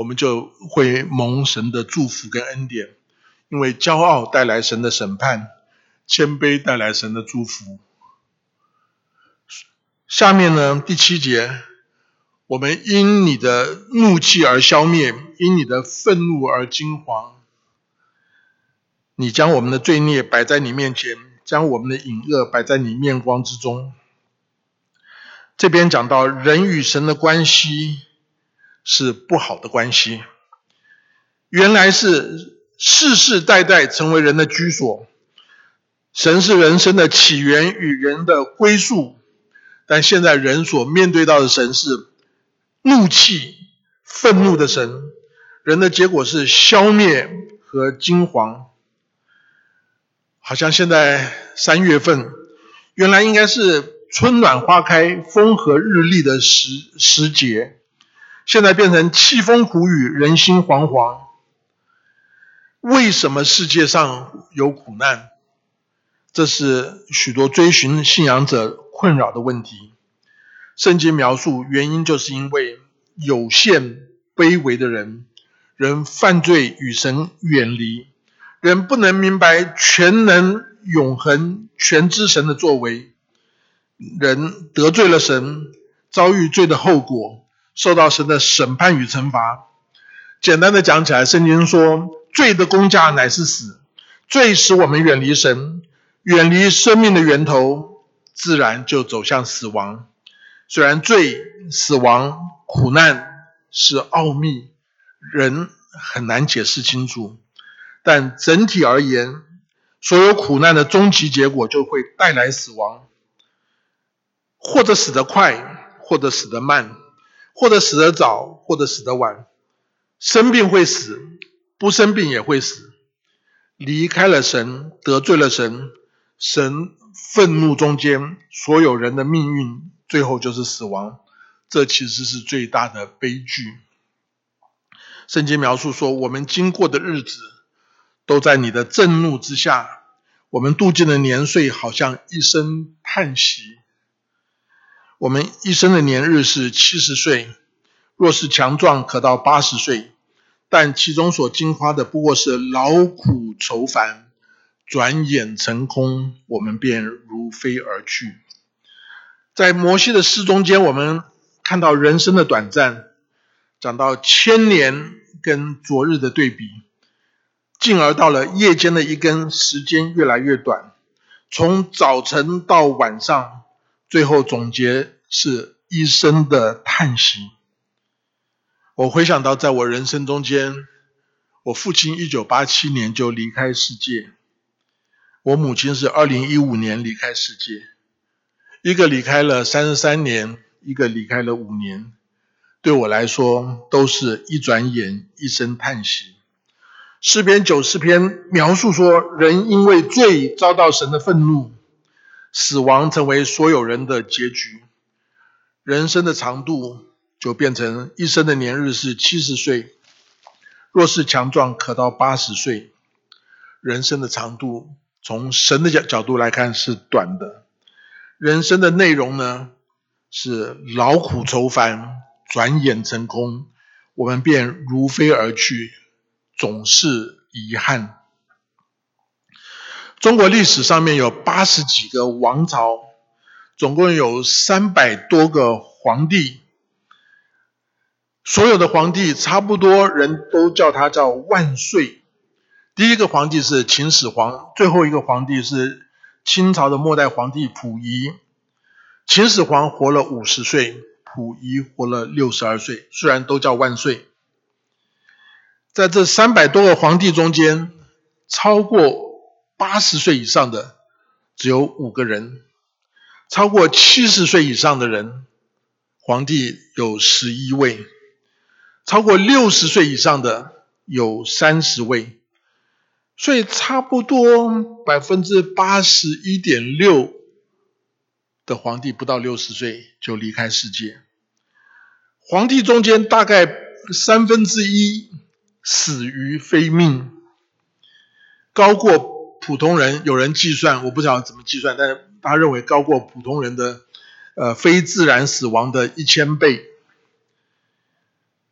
我们就会蒙神的祝福跟恩典。因为骄傲带来神的审判，谦卑带来神的祝福。下面呢，第七节，我们因你的怒气而消灭，因你的愤怒而惊惶。你将我们的罪孽摆在你面前，将我们的隐恶摆在你面光之中。这边讲到人与神的关系是不好的关系，原来是世世代代成为人的居所，神是人生的起源与人的归宿，但现在人所面对到的神是怒气、愤怒的神，人的结果是消灭和惊惶。好像现在三月份，原来应该是春暖花开、风和日丽的时时节，现在变成凄风苦雨、人心惶惶。为什么世界上有苦难？这是许多追寻信仰者困扰的问题。圣经描述原因，就是因为有限卑微的人，人犯罪与神远离。人不能明白全能、永恒、全知神的作为，人得罪了神，遭遇罪的后果，受到神的审判与惩罚。简单的讲起来，圣经说，罪的工价乃是死，罪使我们远离神，远离生命的源头，自然就走向死亡。虽然罪、死亡、苦难是奥秘，人很难解释清楚。但整体而言，所有苦难的终极结果就会带来死亡，或者死得快，或者死得慢，或者死得早，或者死得晚。生病会死，不生病也会死。离开了神，得罪了神，神愤怒中间，所有人的命运最后就是死亡。这其实是最大的悲剧。圣经描述说，我们经过的日子。都在你的震怒之下，我们度尽的年岁好像一声叹息。我们一生的年日是七十岁，若是强壮，可到八十岁，但其中所经花的不过是劳苦愁烦，转眼成空，我们便如飞而去。在摩西的诗中间，我们看到人生的短暂，讲到千年跟昨日的对比。进而到了夜间的一根，时间越来越短，从早晨到晚上，最后总结是一生的叹息。我回想到，在我人生中间，我父亲一九八七年就离开世界，我母亲是二零一五年离开世界，一个离开了三十三年，一个离开了五年，对我来说，都是一转眼一声叹息。诗篇九十篇描述说，人因为罪遭到神的愤怒，死亡成为所有人的结局。人生的长度就变成一生的年日是七十岁，若是强壮，可到八十岁。人生的长度从神的角角度来看是短的，人生的内容呢是劳苦愁烦，转眼成空，我们便如飞而去。总是遗憾。中国历史上面有八十几个王朝，总共有三百多个皇帝，所有的皇帝差不多人都叫他叫万岁。第一个皇帝是秦始皇，最后一个皇帝是清朝的末代皇帝溥仪。秦始皇活了五十岁，溥仪活了六十二岁，虽然都叫万岁。在这三百多个皇帝中间，超过八十岁以上的只有五个人；超过七十岁以上的人，皇帝有十一位；超过六十岁以上的有三十位。所以，差不多百分之八十一点六的皇帝不到六十岁就离开世界。皇帝中间大概三分之一。死于非命，高过普通人。有人计算，我不知道怎么计算，但是他认为高过普通人的呃非自然死亡的一千倍。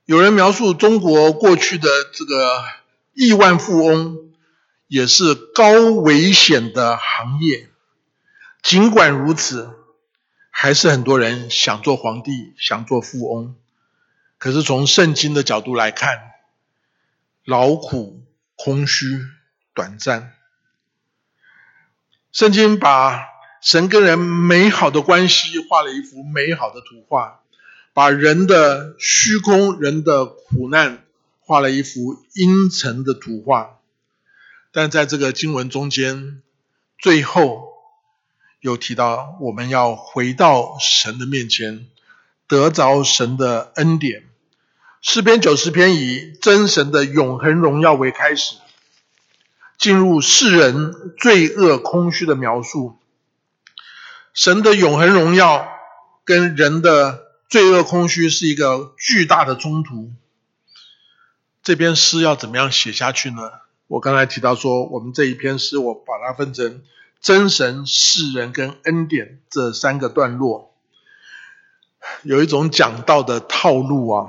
有人描述中国过去的这个亿万富翁，也是高危险的行业。尽管如此，还是很多人想做皇帝，想做富翁。可是从圣经的角度来看，劳苦、空虚、短暂。圣经把神跟人美好的关系画了一幅美好的图画，把人的虚空、人的苦难画了一幅阴沉的图画。但在这个经文中间，最后又提到我们要回到神的面前，得着神的恩典。诗篇九十篇以真神的永恒荣耀为开始，进入世人罪恶空虚的描述。神的永恒荣耀跟人的罪恶空虚是一个巨大的冲突。这篇诗要怎么样写下去呢？我刚才提到说，我们这一篇诗，我把它分成真神、世人跟恩典这三个段落，有一种讲道的套路啊。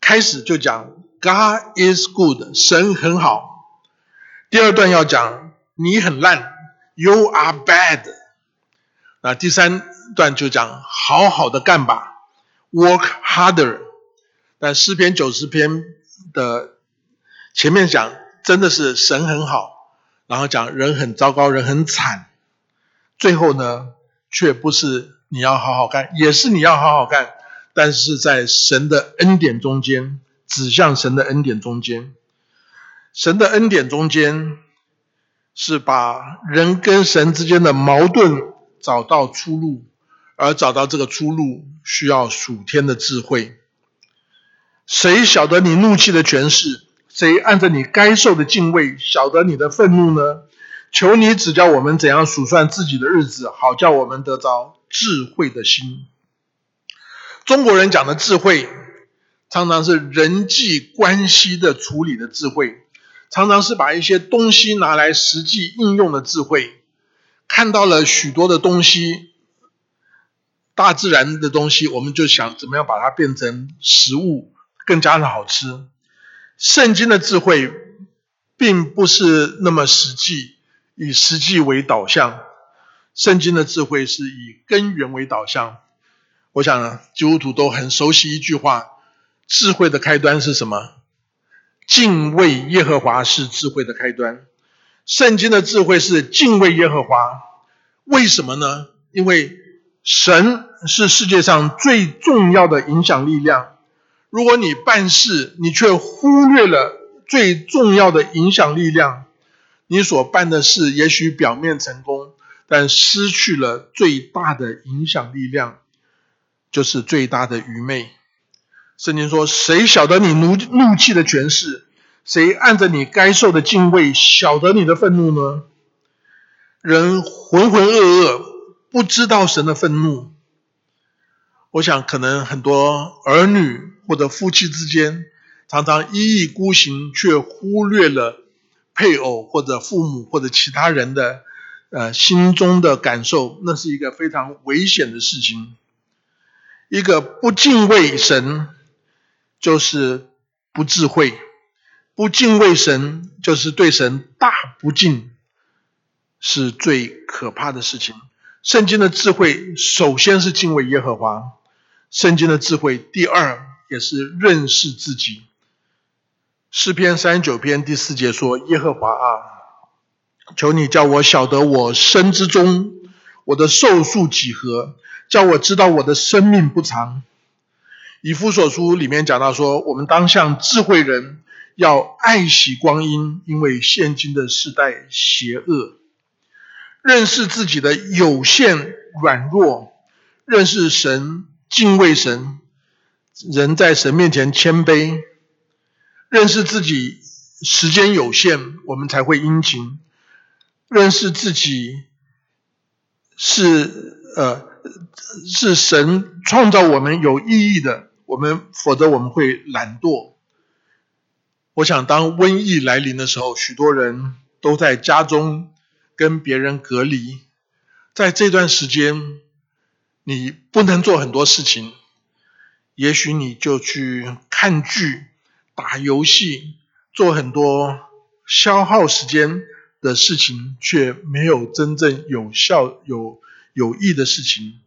开始就讲 God is good，神很好。第二段要讲你很烂，You are bad。那第三段就讲好好的干吧，work harder。但诗篇九十篇的前面讲真的是神很好，然后讲人很糟糕，人很惨。最后呢，却不是你要好好干，也是你要好好干，但是在神的恩典中间，指向神的恩典中间，神的恩典中间是把人跟神之间的矛盾。找到出路，而找到这个出路需要属天的智慧。谁晓得你怒气的权势？谁按着你该受的敬畏晓得你的愤怒呢？求你指教我们怎样数算自己的日子，好叫我们得着智慧的心。中国人讲的智慧，常常是人际关系的处理的智慧，常常是把一些东西拿来实际应用的智慧。看到了许多的东西，大自然的东西，我们就想怎么样把它变成食物，更加的好吃。圣经的智慧并不是那么实际，以实际为导向。圣经的智慧是以根源为导向。我想基督徒都很熟悉一句话：智慧的开端是什么？敬畏耶和华是智慧的开端。圣经的智慧是敬畏耶和华，为什么呢？因为神是世界上最重要的影响力量。如果你办事，你却忽略了最重要的影响力量，你所办的事也许表面成功，但失去了最大的影响力量，就是最大的愚昧。圣经说：“谁晓得你怒怒气的权势？”谁按着你该受的敬畏，晓得你的愤怒呢？人浑浑噩噩，不知道神的愤怒。我想，可能很多儿女或者夫妻之间，常常一意孤行，却忽略了配偶或者父母或者其他人的呃心中的感受，那是一个非常危险的事情。一个不敬畏神，就是不智慧。不敬畏神，就是对神大不敬，是最可怕的事情。圣经的智慧，首先是敬畏耶和华。圣经的智慧，第二也是认识自己。诗篇三十九篇第四节说：“耶和华啊，求你叫我晓得我身之中，我的寿数几何，叫我知道我的生命不长。”以弗所书里面讲到说，我们当向智慧人。要爱惜光阴，因为现今的时代邪恶。认识自己的有限、软弱，认识神、敬畏神，人在神面前谦卑。认识自己时间有限，我们才会殷勤。认识自己是呃是神创造我们有意义的，我们否则我们会懒惰。我想，当瘟疫来临的时候，许多人都在家中跟别人隔离。在这段时间，你不能做很多事情，也许你就去看剧、打游戏，做很多消耗时间的事情，却没有真正有效、有有益的事情。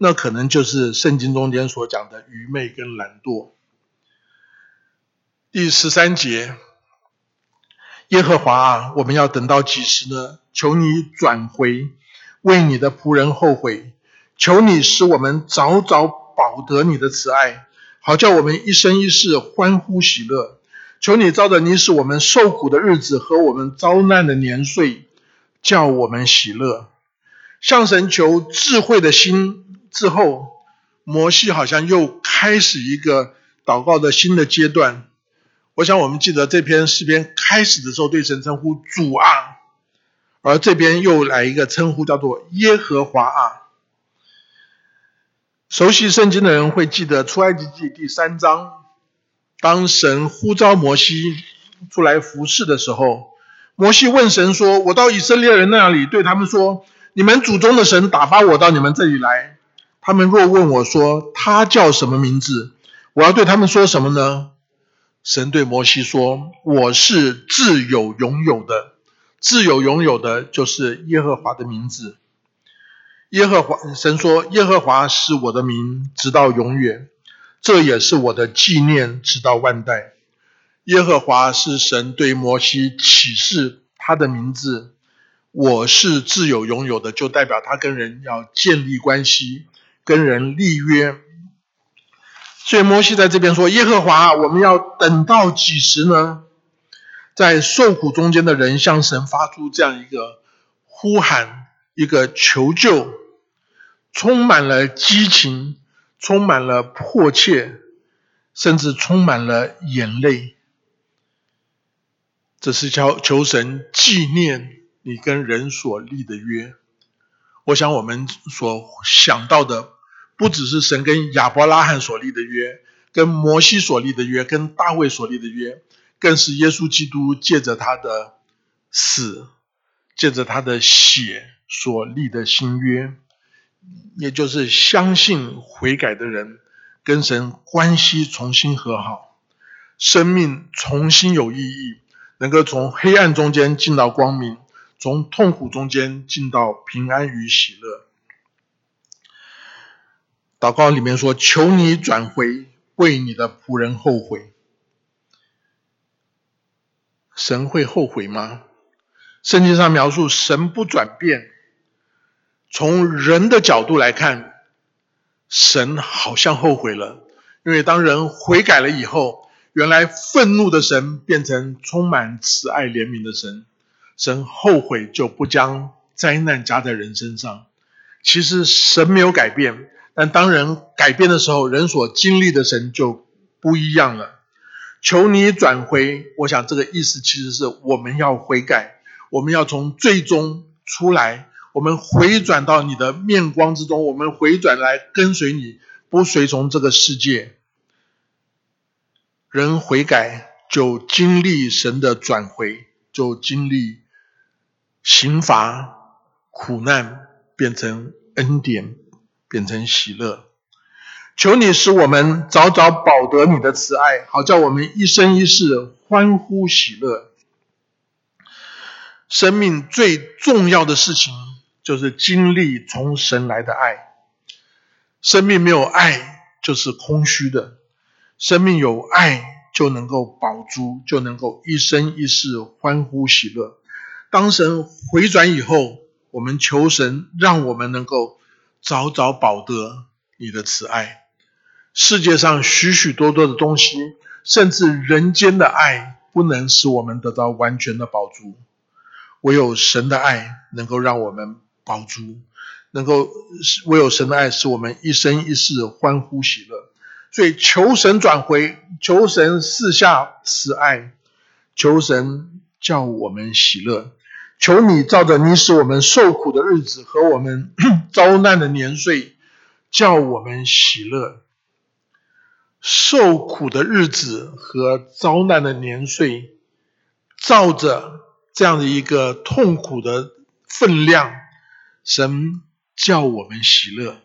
那可能就是圣经中间所讲的愚昧跟懒惰。第十三节，耶和华啊，我们要等到几时呢？求你转回，为你的仆人后悔。求你使我们早早保得你的慈爱，好叫我们一生一世欢呼喜乐。求你照着你使我们受苦的日子和我们遭难的年岁，叫我们喜乐。向神求智慧的心。之后，摩西好像又开始一个祷告的新的阶段。我想我们记得这篇诗篇开始的时候对神称呼主啊，而这边又来一个称呼叫做耶和华啊。熟悉圣经的人会记得出埃及记第三章，当神呼召摩西出来服侍的时候，摩西问神说：“我到以色列人那里对他们说，你们祖宗的神打发我到你们这里来。”他们若问我说他叫什么名字，我要对他们说什么呢？神对摩西说：“我是自有拥有的，自有拥有的就是耶和华的名字。耶和华神说：耶和华是我的名，直到永远，这也是我的纪念，直到万代。耶和华是神对摩西启示他的名字。我是自有拥有的，就代表他跟人要建立关系。”跟人立约，所以摩西在这边说：“耶和华，我们要等到几时呢？”在受苦中间的人向神发出这样一个呼喊，一个求救，充满了激情，充满了迫切，甚至充满了眼泪。这是求求神纪念你跟人所立的约。我想我们所想到的。不只是神跟亚伯拉罕所立的约，跟摩西所立的约，跟大卫所立的约，更是耶稣基督借着他的死，借着他的血所立的新约，也就是相信悔改的人跟神关系重新和好，生命重新有意义，能够从黑暗中间进到光明，从痛苦中间进到平安与喜乐。祷告里面说：“求你转回，为你的仆人后悔。”神会后悔吗？圣经上描述神不转变。从人的角度来看，神好像后悔了，因为当人悔改了以后，原来愤怒的神变成充满慈爱怜悯的神。神后悔就不将灾难加在人身上。其实神没有改变。但当人改变的时候，人所经历的神就不一样了。求你转回，我想这个意思其实是我们要悔改，我们要从最终出来，我们回转到你的面光之中，我们回转来跟随你，不随从这个世界。人悔改就经历神的转回，就经历刑罚、苦难变成恩典。变成喜乐，求你使我们早早保得你的慈爱，好叫我们一生一世欢呼喜乐。生命最重要的事情就是经历从神来的爱。生命没有爱就是空虚的，生命有爱就能够保住，就能够一生一世欢呼喜乐。当神回转以后，我们求神让我们能够。早早保得你的慈爱。世界上许许多多的东西，甚至人间的爱，不能使我们得到完全的保住。唯有神的爱能够让我们保住，能够唯有神的爱使我们一生一世欢呼喜乐。所以求神转回，求神赐下慈爱，求神叫我们喜乐。求你照着你使我们受苦的日子和我们 遭难的年岁，叫我们喜乐。受苦的日子和遭难的年岁，照着这样的一个痛苦的分量，神叫我们喜乐。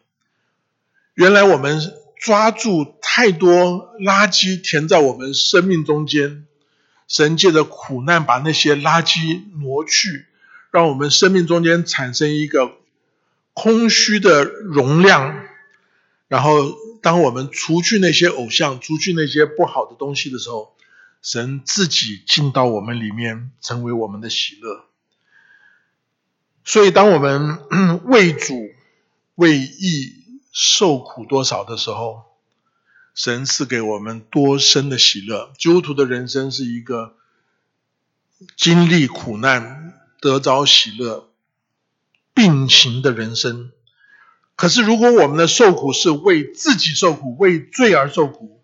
原来我们抓住太多垃圾填在我们生命中间，神借着苦难把那些垃圾挪去，让我们生命中间产生一个空虚的容量。然后，当我们除去那些偶像，除去那些不好的东西的时候，神自己进到我们里面，成为我们的喜乐。所以，当我们 为主、为义受苦多少的时候，神赐给我们多深的喜乐。基督徒的人生是一个经历苦难、得着喜乐并行的人生。可是，如果我们的受苦是为自己受苦、为罪而受苦，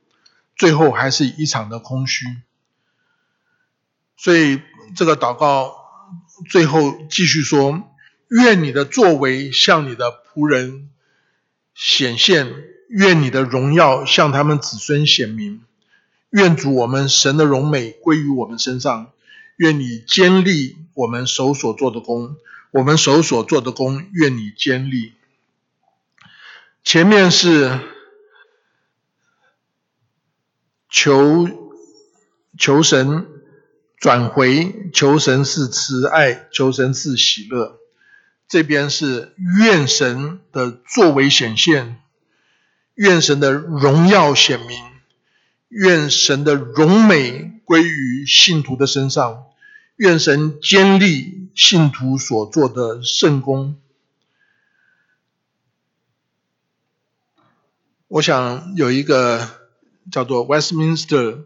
最后还是一场的空虚。所以，这个祷告最后继续说：“愿你的作为向你的仆人显现，愿你的荣耀向他们子孙显明。愿主我们神的荣美归于我们身上。愿你坚立我们手所做的功，我们手所做的功，愿你坚立。”前面是求求神转回，求神是慈爱，求神是喜乐。这边是愿神的作为显现，愿神的荣耀显明，愿神的荣美归于信徒的身上，愿神坚立信徒所做的圣功。我想有一个叫做 Westminster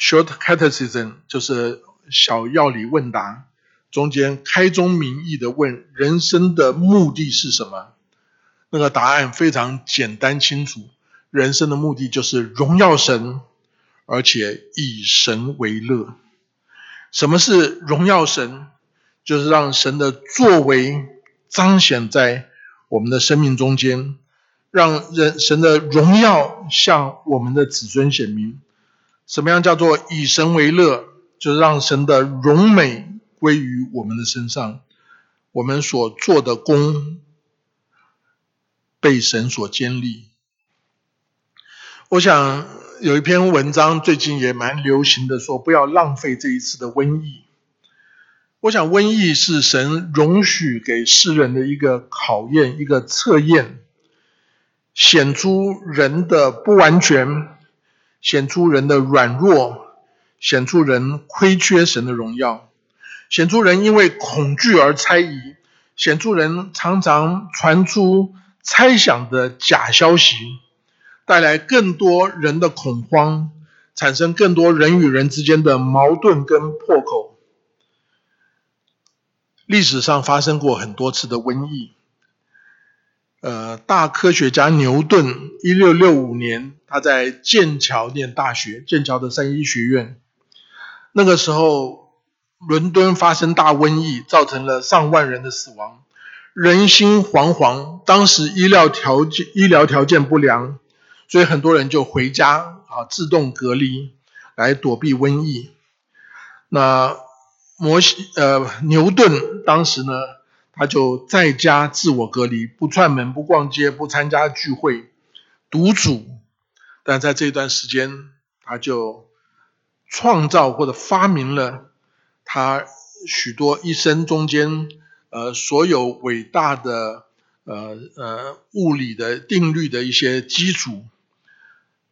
Short Catechism，就是小要理问答，中间开宗明义的问人生的目的是什么？那个答案非常简单清楚，人生的目的就是荣耀神，而且以神为乐。什么是荣耀神？就是让神的作为彰显在我们的生命中间。让人神的荣耀向我们的子孙显明。什么样叫做以神为乐？就是让神的荣美归于我们的身上，我们所做的功被神所建立。我想有一篇文章最近也蛮流行的，说不要浪费这一次的瘟疫。我想瘟疫是神容许给世人的一个考验，一个测验。显出人的不完全，显出人的软弱，显出人亏缺神的荣耀，显出人因为恐惧而猜疑，显出人常常传出猜想的假消息，带来更多人的恐慌，产生更多人与人之间的矛盾跟破口。历史上发生过很多次的瘟疫。呃，大科学家牛顿，一六六五年，他在剑桥念大学，剑桥的三一学院。那个时候，伦敦发生大瘟疫，造成了上万人的死亡，人心惶惶。当时医疗条件医疗条件不良，所以很多人就回家啊，自动隔离来躲避瘟疫。那摩西呃，牛顿当时呢？他就在家自我隔离，不串门，不逛街，不参加聚会，独处。但在这段时间，他就创造或者发明了他许多一生中间呃所有伟大的呃呃物理的定律的一些基础。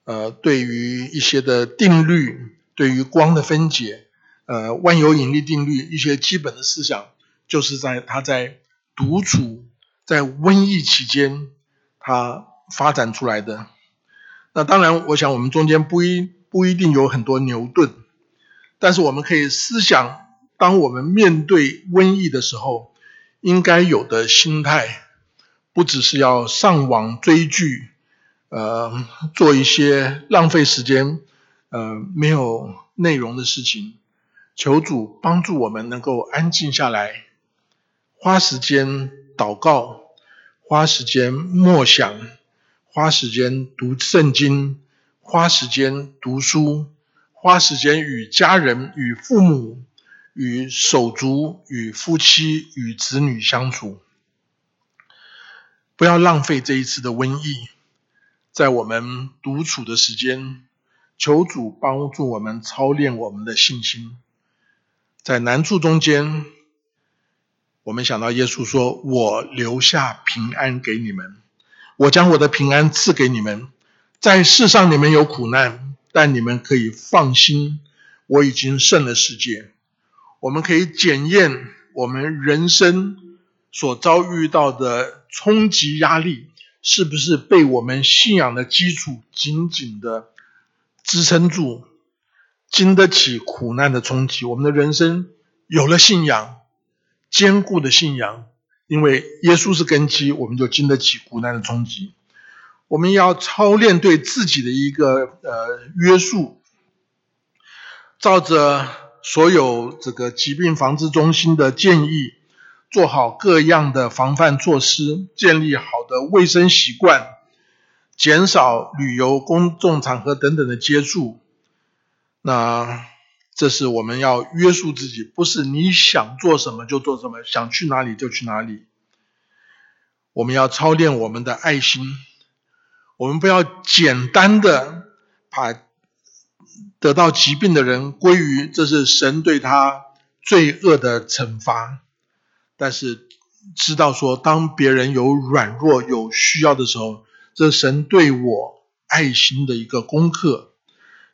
呃，对于一些的定律，对于光的分解，呃，万有引力定律一些基本的思想。就是在他在独处在瘟疫期间，他发展出来的。那当然，我想我们中间不一不一定有很多牛顿，但是我们可以思想，当我们面对瘟疫的时候，应该有的心态，不只是要上网追剧，呃，做一些浪费时间，呃，没有内容的事情。求主帮助我们能够安静下来。花时间祷告，花时间默想，花时间读圣经，花时间读书，花时间与家人、与父母、与手足、与夫妻、与子女相处。不要浪费这一次的瘟疫，在我们独处的时间，求主帮助我们操练我们的信心。在难处中间，我们想到耶稣说：“我留下平安给你们，我将我的平安赐给你们。在世上你们有苦难，但你们可以放心，我已经胜了世界。”我们可以检验我们人生所遭遇到的冲击压力。是不是被我们信仰的基础紧紧的支撑住，经得起苦难的冲击？我们的人生有了信仰，坚固的信仰，因为耶稣是根基，我们就经得起苦难的冲击。我们要操练对自己的一个呃约束，照着所有这个疾病防治中心的建议。做好各样的防范措施，建立好的卫生习惯，减少旅游、公众场合等等的接触。那这是我们要约束自己，不是你想做什么就做什么，想去哪里就去哪里。我们要操练我们的爱心，我们不要简单的把得到疾病的人归于这是神对他罪恶的惩罚。但是知道说，当别人有软弱、有需要的时候，这神对我爱心的一个功课，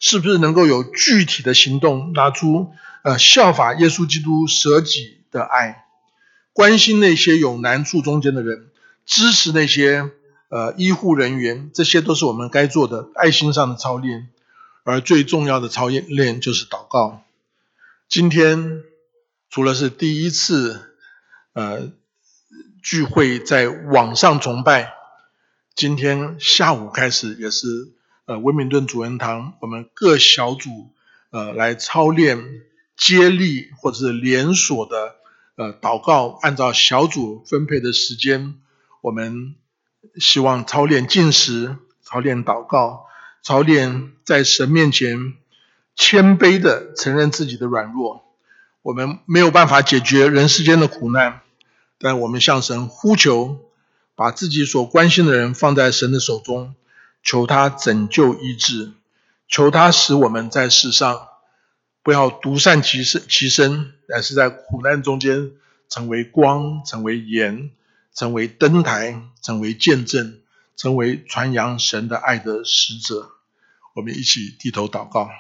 是不是能够有具体的行动，拿出呃效法耶稣基督舍己的爱，关心那些有难处中间的人，支持那些呃医护人员，这些都是我们该做的爱心上的操练。而最重要的操练就是祷告。今天除了是第一次。呃，聚会在网上崇拜，今天下午开始也是呃威明顿主恩堂，我们各小组呃来操练接力或者是连锁的呃祷告，按照小组分配的时间，我们希望操练进食，操练祷告，早点在神面前谦卑的承认自己的软弱，我们没有办法解决人世间的苦难。但我们向神呼求，把自己所关心的人放在神的手中，求他拯救医治，求他使我们在世上不要独善其身，其身，而是在苦难中间成为光，成为盐，成为灯台，成为见证，成为传扬神的爱的使者。我们一起低头祷告，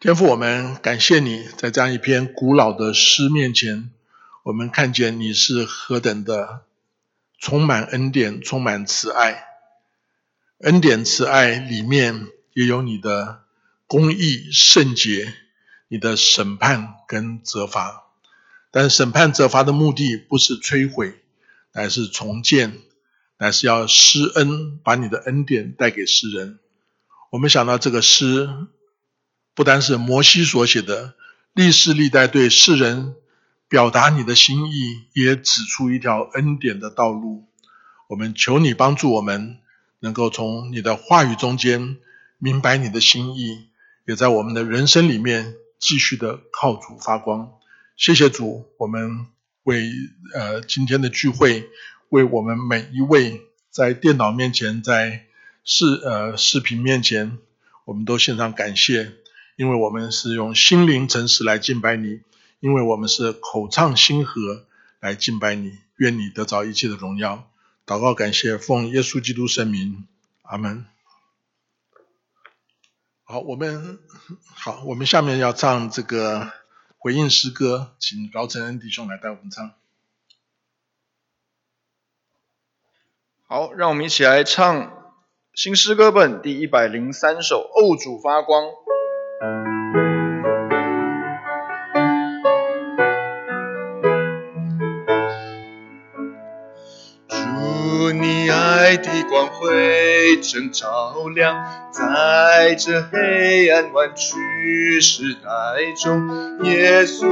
天父，我们感谢你在这样一篇古老的诗面前。我们看见你是何等的充满恩典、充满慈爱，恩典慈爱里面也有你的公义、圣洁，你的审判跟责罚。但审判责罚的目的不是摧毁，乃是重建，乃是要施恩，把你的恩典带给世人。我们想到这个诗，不单是摩西所写的，历世历代对世人。表达你的心意，也指出一条恩典的道路。我们求你帮助我们，能够从你的话语中间明白你的心意，也在我们的人生里面继续的靠主发光。谢谢主，我们为呃今天的聚会，为我们每一位在电脑面前，在视呃视频面前，我们都献上感谢，因为我们是用心灵诚实来敬拜你。因为我们是口唱心和来敬拜你，愿你得着一切的荣耀。祷告感谢，奉耶稣基督圣名，阿门。好，我们好，我们下面要唱这个回应诗歌，请饶承恩弟兄来带我们唱。好，让我们一起来唱新诗歌本第一百零三首《欧主发光》。祝你爱的光辉正照亮，在这黑暗弯曲时代中，耶稣。